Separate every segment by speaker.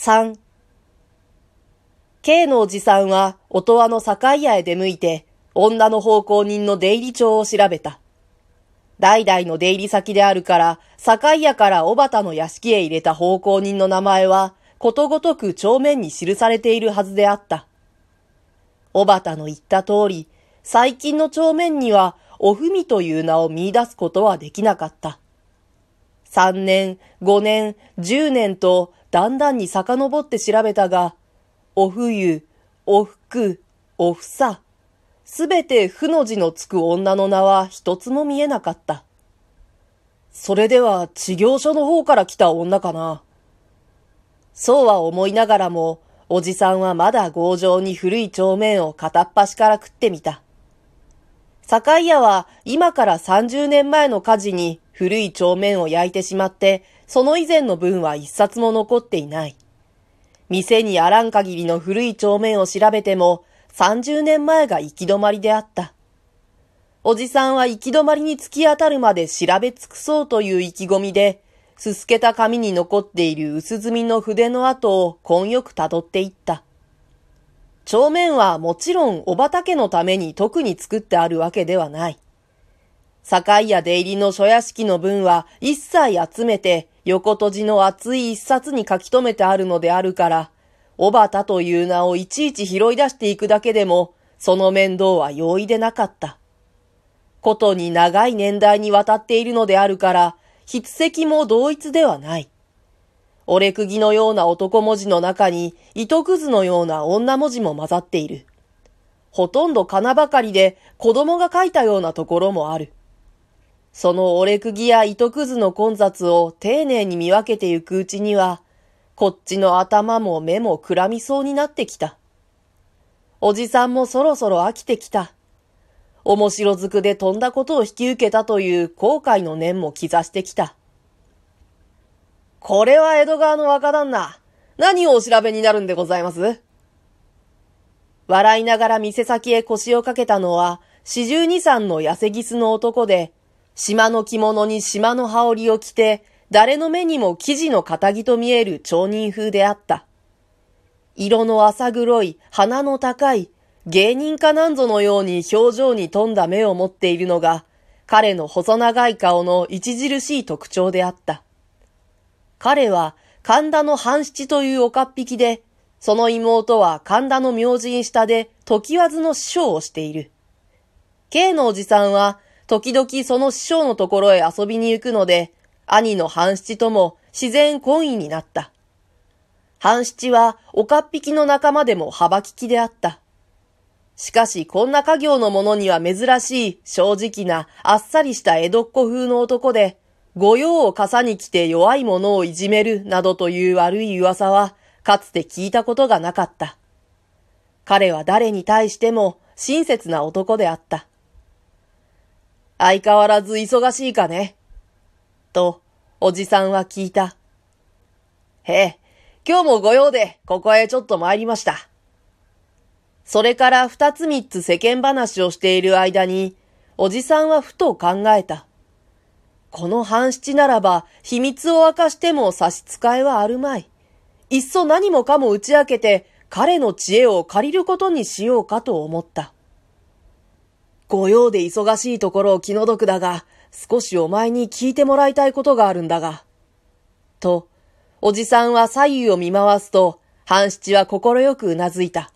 Speaker 1: 3 K のおじさんは音羽の境屋へ出向いて、女の奉公人の出入り帳を調べた。代々の出入り先であるから、境屋から小畑の屋敷へ入れた奉公人の名前は、ことごとく帳面に記されているはずであった。小畑の言った通り、最近の帳面には、おふみという名を見出すことはできなかった。三年、五年、十年と、だんだんに遡って調べたが、お冬、おふく、おふさ、すべて負の字のつく女の名は一つも見えなかった。それでは、治療所の方から来た女かな。そうは思いながらも、おじさんはまだ強情に古い帳面を片っ端から食ってみた。境屋は今から30年前の火事に古い帳面を焼いてしまって、その以前の分は一冊も残っていない。店にあらん限りの古い帳面を調べても、30年前が行き止まりであった。おじさんは行き止まりに突き当たるまで調べ尽くそうという意気込みで、すすけた紙に残っている薄墨の筆の跡を根よく辿っていった。帳面はもちろんお畑のために特に作ってあるわけではない。境や出入りの諸屋敷の分は一切集めて横閉じの厚い一冊に書き留めてあるのであるから、おばたという名をいちいち拾い出していくだけでも、その面倒は容易でなかった。ことに長い年代にわたっているのであるから、筆跡も同一ではない。折れ釘のような男文字の中に、糸くずのような女文字も混ざっている。ほとんど金ばかりで子供が書いたようなところもある。その折れ釘や糸くずの混雑を丁寧に見分けてゆくうちには、こっちの頭も目もくらみそうになってきた。おじさんもそろそろ飽きてきた。面白ずくで飛んだことを引き受けたという後悔の念も刻してきた。これは江戸川の若旦那。何をお調べになるんでございます？笑いながら店先へ腰をかけたのは、四十二三の痩せギスの男で、島の着物に島の羽織を着て、誰の目にも生地の肩着と見える町人風であった。色の浅黒い、鼻の高い、芸人かなんぞのように表情に富んだ目を持っているのが、彼の細長い顔の著しい特徴であった。彼は神田の半七という岡っ引きで、その妹は神田の明神下で時わずの師匠をしている。K のおじさんは、時々その師匠のところへ遊びに行くので、兄の半七とも自然婚姻になった。半七は岡っ引きの仲間でも幅利きであった。しかし、こんな家業の者には珍しい、正直な、あっさりした江戸っ子風の男で、御用を傘に来て弱い者をいじめる、などという悪い噂は、かつて聞いたことがなかった。彼は誰に対しても親切な男であった。相変わらず忙しいかねと、おじさんは聞いた。へえ、今日も御用でここへちょっと参りました。それから二つ三つ世間話をしている間に、おじさんはふと考えた。この半七ならば、秘密を明かしても差し支えはあるまい。いっそ何もかも打ち明けて、彼の知恵を借りることにしようかと思った。御用で忙しいところを気の毒だが、少しお前に聞いてもらいたいことがあるんだが。と、おじさんは左右を見回すと、半七は心よくうなずいた。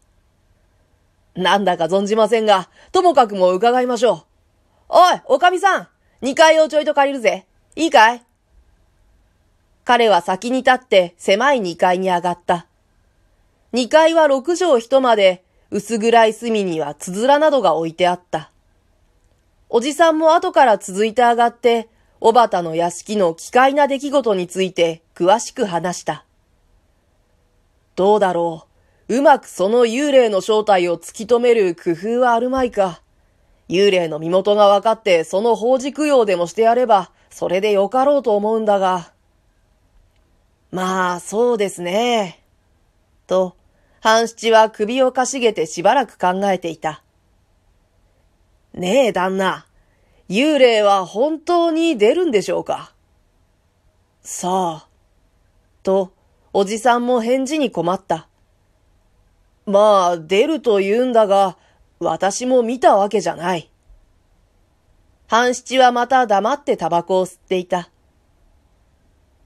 Speaker 1: なんだか存じませんが、ともかくも伺いましょう。おい、おかみさん二階をちょいと借りるぜ。いいかい?彼は先に立って狭い二階に上がった。二階は六畳一間で、薄暗い隅にはつづらなどが置いてあった。おじさんも後から続いて上がって、おばたの屋敷の奇怪な出来事について詳しく話した。どうだろう。うまくその幽霊の正体を突き止める工夫はあるまいか。幽霊の身元が分かってその法事供養でもしてやれば、それでよかろうと思うんだが。まあ、そうですね。と、半七は首をかしげてしばらく考えていた。ねえ、旦那。幽霊は本当に出るんでしょうか？さあ。と、おじさんも返事に困った。まあ、出ると言うんだが、私も見たわけじゃない。半七はまた黙ってタバコを吸っていた。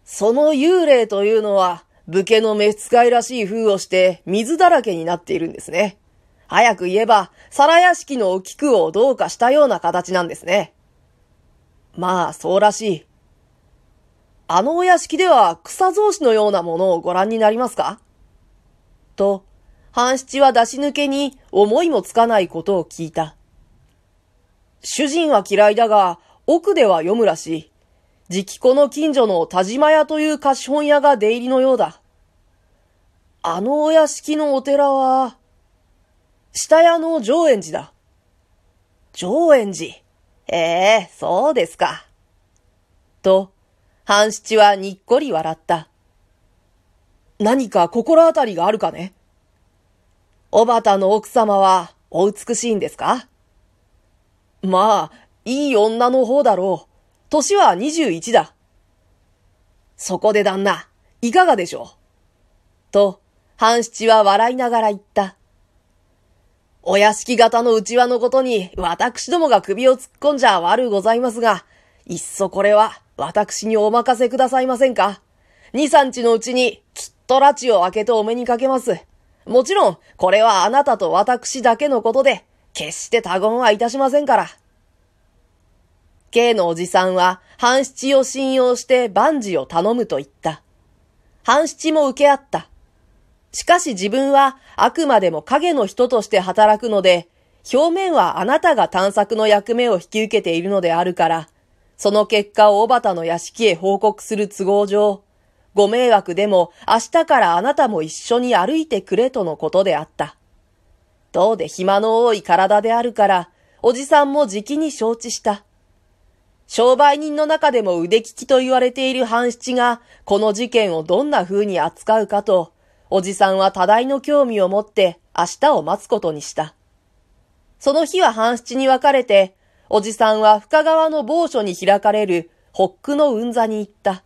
Speaker 1: その幽霊というのは、武家の召使いらしい風をして水だらけになっているんですね。早く言えば、皿屋敷のお菊をどうかしたような形なんですね。まあ、そうらしい。あのお屋敷では草草子のようなものをご覧になりますか？と、半七は出し抜けに思いもつかないことを聞いた。主人は嫌いだが、奥では読むらしい。直子の近所の田島屋という貸本屋が出入りのようだ。あのお屋敷のお寺は、下屋の上園寺だ。上園寺。ええそうですか。と、半七はにっこり笑った。何か心当たりがあるかねおばたの奥様はお美しいんですかまあ、いい女の方だろう。年は21だ。そこで旦那、いかがでしょうと、半七は笑いながら言った。お屋敷型の内輪のことに私どもが首を突っ込んじゃ悪うございますが、いっそこれは私にお任せくださいませんか？二三日のうちにきっと拉致を開けてお目にかけます。もちろん、これはあなたと私だけのことで、決して他言はいたしませんから。K のおじさんは、半七を信用して万事を頼むと言った。半七も受け合った。しかし自分はあくまでも影の人として働くので、表面はあなたが探索の役目を引き受けているのであるから、その結果を小畑の屋敷へ報告する都合上、ご迷惑でも明日からあなたも一緒に歩いてくれとのことであった。どうで暇の多い体であるから、おじさんもじきに承知した。商売人の中でも腕利きと言われている半七が、この事件をどんな風に扱うかと、おじさんは多大の興味を持って明日を待つことにした。その日は半七に分かれて、おじさんは深川の某所に開かれる北区の雲座に行った。